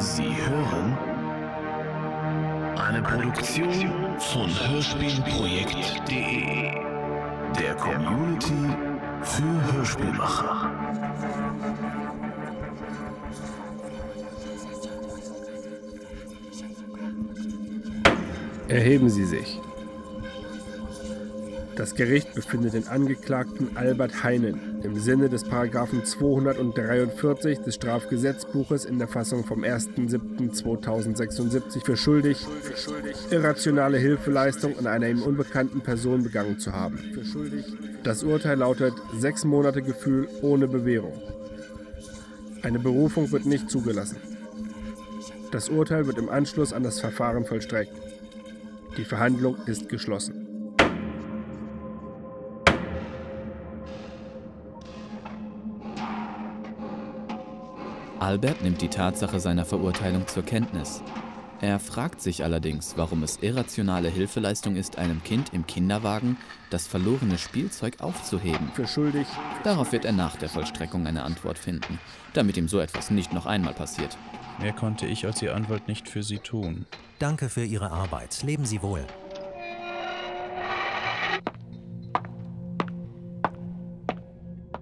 Sie hören eine Produktion von Hörspielprojekt.de, der Community für Hörspielmacher. Erheben Sie sich. Das Gericht befindet den Angeklagten Albert Heinen im Sinne des Paragraphen 243 des Strafgesetzbuches in der Fassung vom 1.7.2076 für schuldig, irrationale Hilfeleistung an einer ihm unbekannten Person begangen zu haben. Das Urteil lautet sechs Monate Gefühl ohne Bewährung. Eine Berufung wird nicht zugelassen. Das Urteil wird im Anschluss an das Verfahren vollstreckt. Die Verhandlung ist geschlossen. Albert nimmt die Tatsache seiner Verurteilung zur Kenntnis. Er fragt sich allerdings, warum es irrationale Hilfeleistung ist, einem Kind im Kinderwagen das verlorene Spielzeug aufzuheben. Für schuldig. Darauf wird er nach der Vollstreckung eine Antwort finden, damit ihm so etwas nicht noch einmal passiert. Mehr konnte ich als Ihr Anwalt nicht für Sie tun. Danke für Ihre Arbeit. Leben Sie wohl.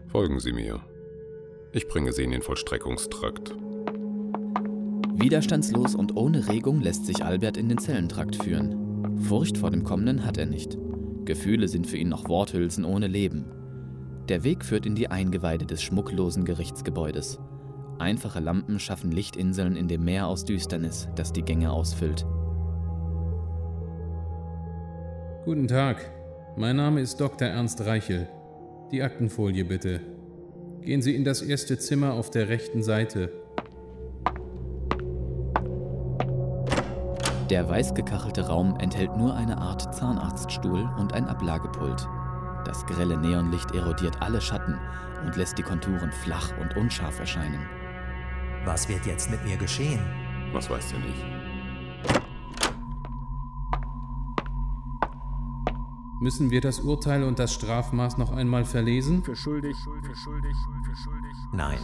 Folgen Sie mir. Ich bringe Sie in den Vollstreckungstrakt. Widerstandslos und ohne Regung lässt sich Albert in den Zellentrakt führen. Furcht vor dem Kommenden hat er nicht. Gefühle sind für ihn noch Worthülsen ohne Leben. Der Weg führt in die Eingeweide des schmucklosen Gerichtsgebäudes. Einfache Lampen schaffen Lichtinseln in dem Meer aus Düsternis, das die Gänge ausfüllt. Guten Tag, mein Name ist Dr. Ernst Reichel. Die Aktenfolie bitte. Gehen Sie in das erste Zimmer auf der rechten Seite. Der weiß gekachelte Raum enthält nur eine Art Zahnarztstuhl und ein Ablagepult. Das grelle Neonlicht erodiert alle Schatten und lässt die Konturen flach und unscharf erscheinen. Was wird jetzt mit mir geschehen? Was weiß der nicht? Müssen wir das Urteil und das Strafmaß noch einmal verlesen? Für schuldig, für schuldig, für schuldig. Nein.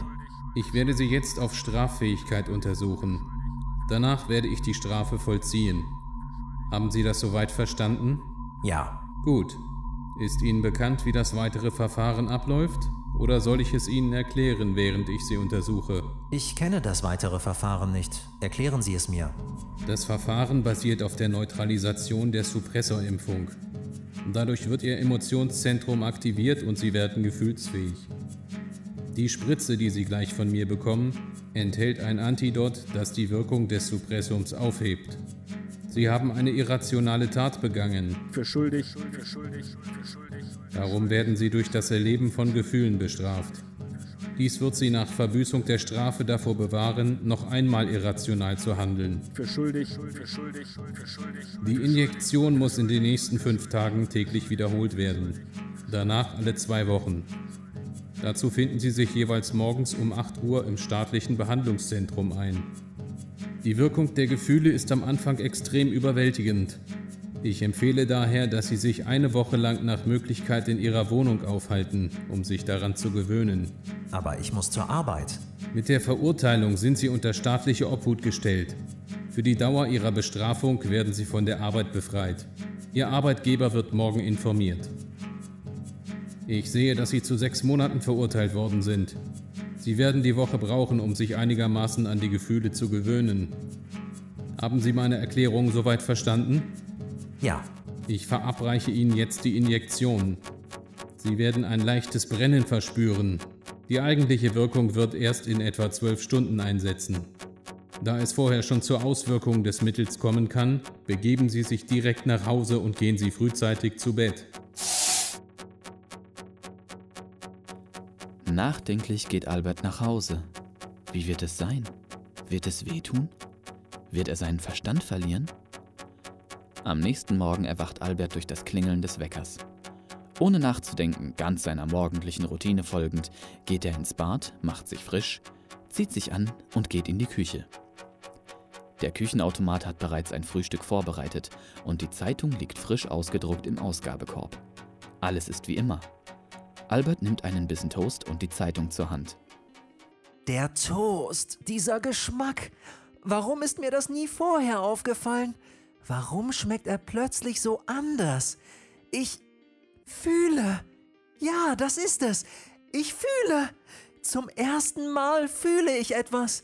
Ich werde Sie jetzt auf Straffähigkeit untersuchen. Danach werde ich die Strafe vollziehen. Haben Sie das soweit verstanden? Ja. Gut. Ist Ihnen bekannt, wie das weitere Verfahren abläuft? Oder soll ich es Ihnen erklären, während ich Sie untersuche? Ich kenne das weitere Verfahren nicht. Erklären Sie es mir. Das Verfahren basiert auf der Neutralisation der Suppressorimpfung. Dadurch wird Ihr Emotionszentrum aktiviert und Sie werden gefühlsfähig. Die Spritze, die Sie gleich von mir bekommen, enthält ein Antidot, das die Wirkung des Suppressums aufhebt. Sie haben eine irrationale Tat begangen. Für schuldig, für schuldig, für schuldig. Darum werden Sie durch das Erleben von Gefühlen bestraft. Dies wird Sie nach Verbüßung der Strafe davor bewahren, noch einmal irrational zu handeln. Für schuldig, für schuldig, für schuldig. Die Injektion muss in den nächsten fünf Tagen täglich wiederholt werden. Danach alle zwei Wochen. Dazu finden Sie sich jeweils morgens um 8 Uhr im staatlichen Behandlungszentrum ein. Die Wirkung der Gefühle ist am Anfang extrem überwältigend. Ich empfehle daher, dass Sie sich eine Woche lang nach Möglichkeit in Ihrer Wohnung aufhalten, um sich daran zu gewöhnen. Aber ich muss zur Arbeit. Mit der Verurteilung sind Sie unter staatliche Obhut gestellt. Für die Dauer Ihrer Bestrafung werden Sie von der Arbeit befreit. Ihr Arbeitgeber wird morgen informiert. Ich sehe, dass Sie zu sechs Monaten verurteilt worden sind. Sie werden die Woche brauchen, um sich einigermaßen an die Gefühle zu gewöhnen. Haben Sie meine Erklärung soweit verstanden? Ja. Ich verabreiche Ihnen jetzt die Injektion. Sie werden ein leichtes Brennen verspüren. Die eigentliche Wirkung wird erst in etwa zwölf Stunden einsetzen. Da es vorher schon zur Auswirkung des Mittels kommen kann, begeben Sie sich direkt nach Hause und gehen Sie frühzeitig zu Bett. Nachdenklich geht Albert nach Hause. Wie wird es sein? Wird es wehtun? Wird er seinen Verstand verlieren? Am nächsten Morgen erwacht Albert durch das Klingeln des Weckers. Ohne nachzudenken, ganz seiner morgendlichen Routine folgend, geht er ins Bad, macht sich frisch, zieht sich an und geht in die Küche. Der Küchenautomat hat bereits ein Frühstück vorbereitet und die Zeitung liegt frisch ausgedruckt im Ausgabekorb. Alles ist wie immer. Albert nimmt einen Bissen Toast und die Zeitung zur Hand. Der Toast, dieser Geschmack. Warum ist mir das nie vorher aufgefallen? Warum schmeckt er plötzlich so anders? Ich fühle. Ja, das ist es. Ich fühle. Zum ersten Mal fühle ich etwas.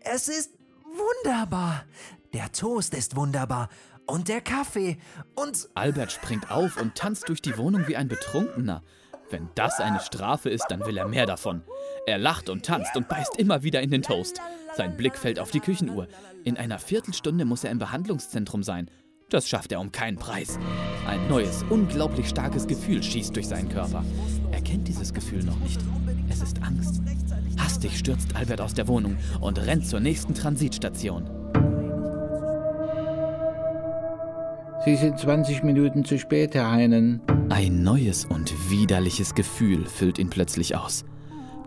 Es ist wunderbar. Der Toast ist wunderbar. Und der Kaffee. Und. Albert springt auf und tanzt durch die Wohnung wie ein Betrunkener. Wenn das eine Strafe ist, dann will er mehr davon. Er lacht und tanzt und beißt immer wieder in den Toast. Sein Blick fällt auf die Küchenuhr. In einer Viertelstunde muss er im Behandlungszentrum sein. Das schafft er um keinen Preis. Ein neues, unglaublich starkes Gefühl schießt durch seinen Körper. Er kennt dieses Gefühl noch nicht. Es ist Angst. Hastig stürzt Albert aus der Wohnung und rennt zur nächsten Transitstation. Sie sind 20 Minuten zu spät, Herr Heinen. Ein neues und widerliches Gefühl füllt ihn plötzlich aus.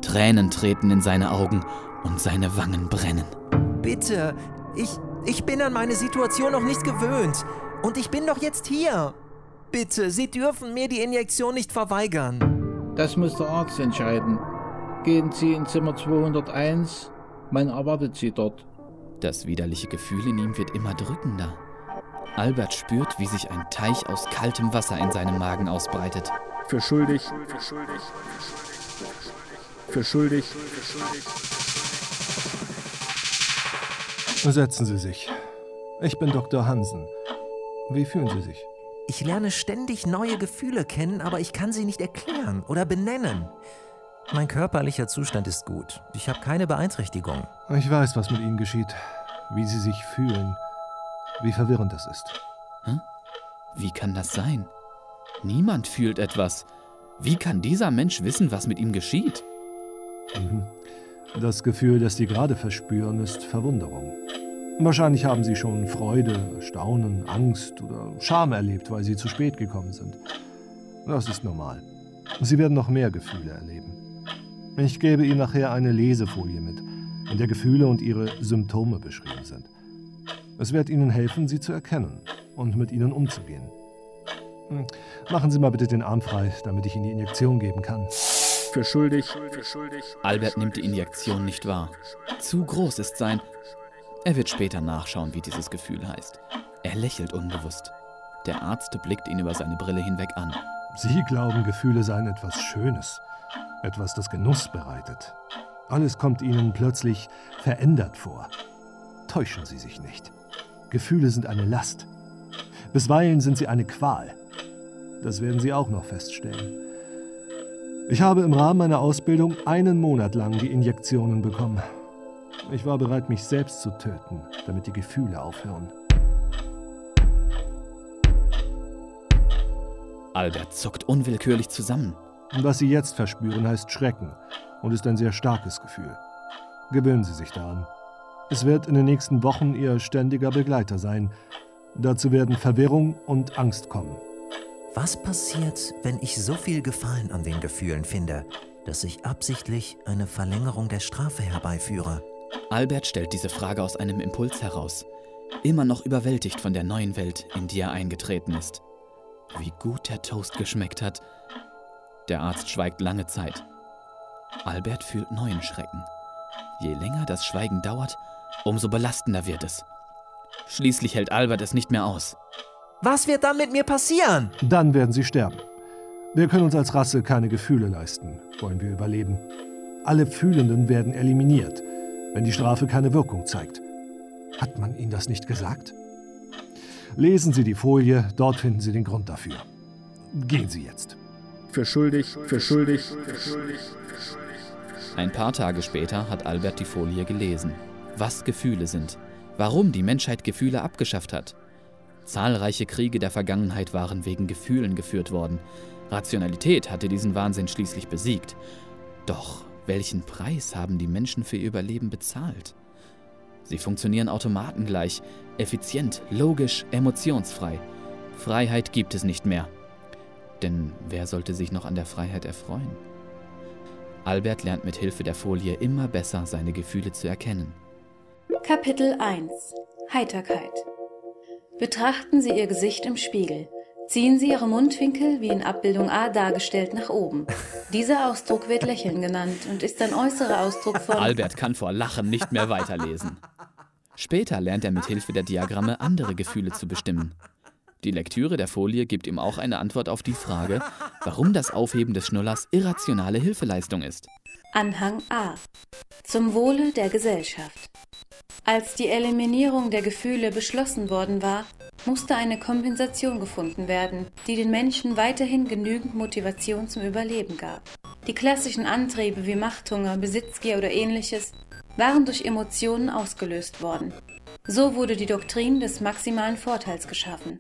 Tränen treten in seine Augen und seine Wangen brennen. Bitte, ich, ich bin an meine Situation noch nicht gewöhnt. Und ich bin doch jetzt hier. Bitte, Sie dürfen mir die Injektion nicht verweigern. Das muss der Arzt entscheiden. Gehen Sie in Zimmer 201. Man erwartet Sie dort. Das widerliche Gefühl in ihm wird immer drückender. Albert spürt, wie sich ein Teich aus kaltem Wasser in seinem Magen ausbreitet. Für schuldig. Für schuldig. Setzen Sie sich. Ich bin Dr. Hansen. Wie fühlen Sie sich? Ich lerne ständig neue Gefühle kennen, aber ich kann sie nicht erklären oder benennen. Mein körperlicher Zustand ist gut. Ich habe keine Beeinträchtigung. Ich weiß, was mit Ihnen geschieht. Wie Sie sich fühlen. Wie verwirrend das ist. Hm? Wie kann das sein? Niemand fühlt etwas. Wie kann dieser Mensch wissen, was mit ihm geschieht? Mhm. Das Gefühl, das Sie gerade verspüren, ist Verwunderung. Wahrscheinlich haben Sie schon Freude, Staunen, Angst oder Scham erlebt, weil Sie zu spät gekommen sind. Das ist normal. Sie werden noch mehr Gefühle erleben. Ich gebe Ihnen nachher eine Lesefolie mit, in der Gefühle und ihre Symptome beschrieben sind. Es wird Ihnen helfen, sie zu erkennen und mit ihnen umzugehen. Hm, machen Sie mal bitte den Arm frei, damit ich Ihnen die Injektion geben kann. Für schuldig. Albert nimmt die Injektion nicht wahr. Zu groß ist sein. Er wird später nachschauen, wie dieses Gefühl heißt. Er lächelt unbewusst. Der Arzt blickt ihn über seine Brille hinweg an. Sie glauben, Gefühle seien etwas Schönes, etwas, das Genuss bereitet. Alles kommt Ihnen plötzlich verändert vor. Täuschen Sie sich nicht. Gefühle sind eine Last. Bisweilen sind sie eine Qual. Das werden Sie auch noch feststellen. Ich habe im Rahmen meiner Ausbildung einen Monat lang die Injektionen bekommen. Ich war bereit, mich selbst zu töten, damit die Gefühle aufhören. Albert zuckt unwillkürlich zusammen. Was Sie jetzt verspüren, heißt Schrecken und ist ein sehr starkes Gefühl. Gewöhnen Sie sich daran. Es wird in den nächsten Wochen Ihr ständiger Begleiter sein. Dazu werden Verwirrung und Angst kommen. Was passiert, wenn ich so viel Gefallen an den Gefühlen finde, dass ich absichtlich eine Verlängerung der Strafe herbeiführe? Albert stellt diese Frage aus einem Impuls heraus, immer noch überwältigt von der neuen Welt, in die er eingetreten ist. Wie gut der Toast geschmeckt hat. Der Arzt schweigt lange Zeit. Albert fühlt neuen Schrecken. Je länger das Schweigen dauert, umso belastender wird es. Schließlich hält Albert es nicht mehr aus. Was wird dann mit mir passieren? Dann werden Sie sterben. Wir können uns als Rasse keine Gefühle leisten, wollen wir überleben. Alle Fühlenden werden eliminiert, wenn die Strafe keine Wirkung zeigt. Hat man Ihnen das nicht gesagt? Lesen Sie die Folie, dort finden Sie den Grund dafür. Gehen Sie jetzt. Für schuldig, für schuldig, für schuldig. Ein paar Tage später hat Albert die Folie gelesen. Was Gefühle sind, warum die Menschheit Gefühle abgeschafft hat. Zahlreiche Kriege der Vergangenheit waren wegen Gefühlen geführt worden. Rationalität hatte diesen Wahnsinn schließlich besiegt. Doch welchen Preis haben die Menschen für ihr Überleben bezahlt? Sie funktionieren automatengleich, effizient, logisch, emotionsfrei. Freiheit gibt es nicht mehr. Denn wer sollte sich noch an der Freiheit erfreuen? Albert lernt mit Hilfe der Folie immer besser seine Gefühle zu erkennen. Kapitel 1 Heiterkeit Betrachten Sie Ihr Gesicht im Spiegel. Ziehen Sie Ihre Mundwinkel wie in Abbildung A dargestellt nach oben. Dieser Ausdruck wird Lächeln genannt und ist ein äußerer Ausdruck von. Albert kann vor Lachen nicht mehr weiterlesen. Später lernt er mit Hilfe der Diagramme andere Gefühle zu bestimmen. Die Lektüre der Folie gibt ihm auch eine Antwort auf die Frage, warum das Aufheben des Schnullers irrationale Hilfeleistung ist. Anhang A. Zum Wohle der Gesellschaft. Als die Eliminierung der Gefühle beschlossen worden war, musste eine Kompensation gefunden werden, die den Menschen weiterhin genügend Motivation zum Überleben gab. Die klassischen Antriebe wie Machthunger, Besitzgier oder ähnliches waren durch Emotionen ausgelöst worden. So wurde die Doktrin des maximalen Vorteils geschaffen.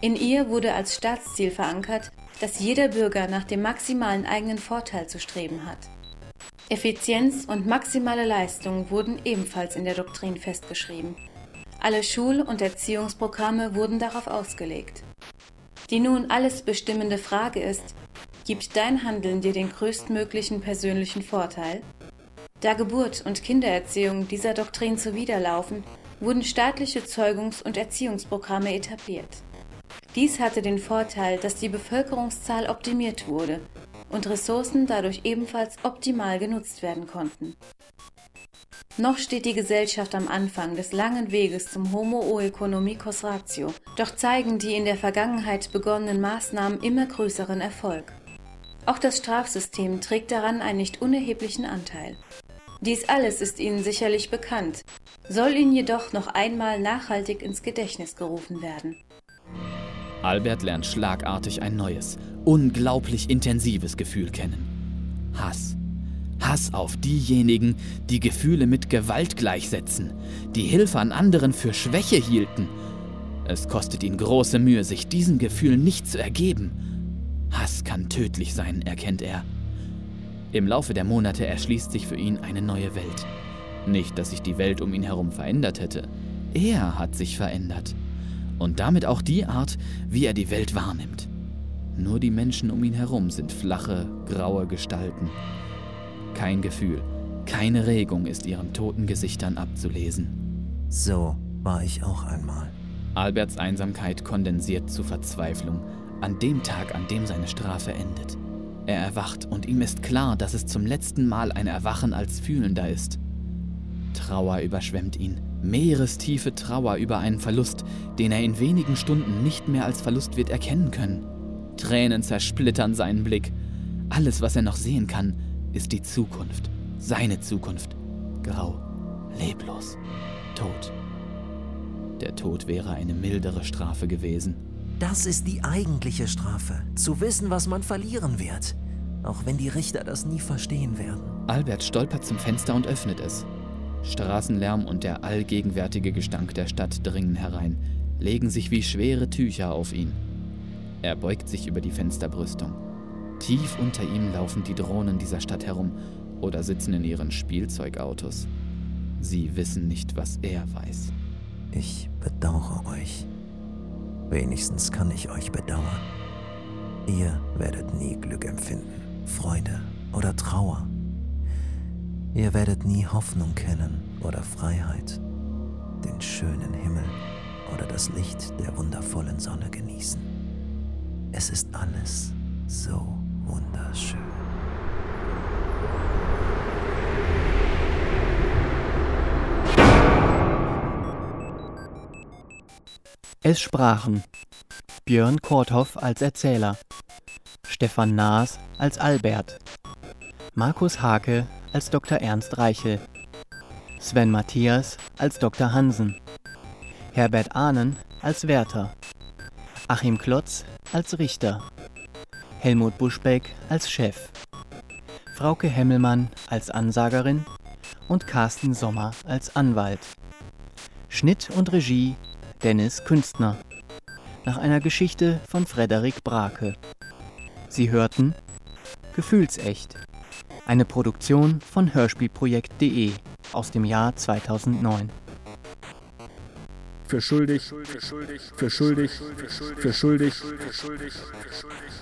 In ihr wurde als Staatsziel verankert, dass jeder Bürger nach dem maximalen eigenen Vorteil zu streben hat. Effizienz und maximale Leistung wurden ebenfalls in der Doktrin festgeschrieben. Alle Schul- und Erziehungsprogramme wurden darauf ausgelegt. Die nun alles bestimmende Frage ist, gibt dein Handeln dir den größtmöglichen persönlichen Vorteil? Da Geburt und Kindererziehung dieser Doktrin zuwiderlaufen, wurden staatliche Zeugungs- und Erziehungsprogramme etabliert. Dies hatte den Vorteil, dass die Bevölkerungszahl optimiert wurde und Ressourcen dadurch ebenfalls optimal genutzt werden konnten. Noch steht die Gesellschaft am Anfang des langen Weges zum Homo oeconomicus ratio, doch zeigen die in der Vergangenheit begonnenen Maßnahmen immer größeren Erfolg. Auch das Strafsystem trägt daran einen nicht unerheblichen Anteil. Dies alles ist Ihnen sicherlich bekannt, soll Ihnen jedoch noch einmal nachhaltig ins Gedächtnis gerufen werden. Albert lernt schlagartig ein neues, unglaublich intensives Gefühl kennen. Hass. Hass auf diejenigen, die Gefühle mit Gewalt gleichsetzen, die Hilfe an anderen für Schwäche hielten. Es kostet ihn große Mühe, sich diesem Gefühl nicht zu ergeben. Hass kann tödlich sein, erkennt er. Im Laufe der Monate erschließt sich für ihn eine neue Welt. Nicht, dass sich die Welt um ihn herum verändert hätte. Er hat sich verändert. Und damit auch die Art, wie er die Welt wahrnimmt. Nur die Menschen um ihn herum sind flache, graue Gestalten. Kein Gefühl, keine Regung ist ihren toten Gesichtern abzulesen. So war ich auch einmal. Alberts Einsamkeit kondensiert zu Verzweiflung an dem Tag, an dem seine Strafe endet. Er erwacht und ihm ist klar, dass es zum letzten Mal ein Erwachen als Fühlender ist. Trauer überschwemmt ihn, meerestiefe Trauer über einen Verlust, den er in wenigen Stunden nicht mehr als Verlust wird erkennen können. Tränen zersplittern seinen Blick. Alles, was er noch sehen kann, ist die Zukunft, seine Zukunft. Grau, leblos, tot. Der Tod wäre eine mildere Strafe gewesen. Das ist die eigentliche Strafe, zu wissen, was man verlieren wird, auch wenn die Richter das nie verstehen werden. Albert stolpert zum Fenster und öffnet es. Straßenlärm und der allgegenwärtige Gestank der Stadt dringen herein, legen sich wie schwere Tücher auf ihn. Er beugt sich über die Fensterbrüstung. Tief unter ihm laufen die Drohnen dieser Stadt herum oder sitzen in ihren Spielzeugautos. Sie wissen nicht, was er weiß. Ich bedauere euch. Wenigstens kann ich euch bedauern. Ihr werdet nie Glück empfinden, Freude oder Trauer. Ihr werdet nie Hoffnung kennen oder Freiheit, den schönen Himmel oder das Licht der wundervollen Sonne genießen. Es ist alles so wunderschön. Es sprachen Björn Korthoff als Erzähler, Stefan Naas als Albert, Markus Hake als Dr. Ernst Reichel, Sven Matthias als Dr. Hansen, Herbert Ahnen als Wärter, Achim Klotz als Richter, Helmut Buschbeck als Chef, Frauke Hemmelmann als Ansagerin und Carsten Sommer als Anwalt. Schnitt und Regie Dennis Künstner. Nach einer Geschichte von Frederik Brake. Sie hörten Gefühlsecht. Eine Produktion von Hörspielprojekt.de aus dem Jahr 2009. Für schuldig, für schuldig, für schuldig, für schuldig, für schuldig, für schuldig.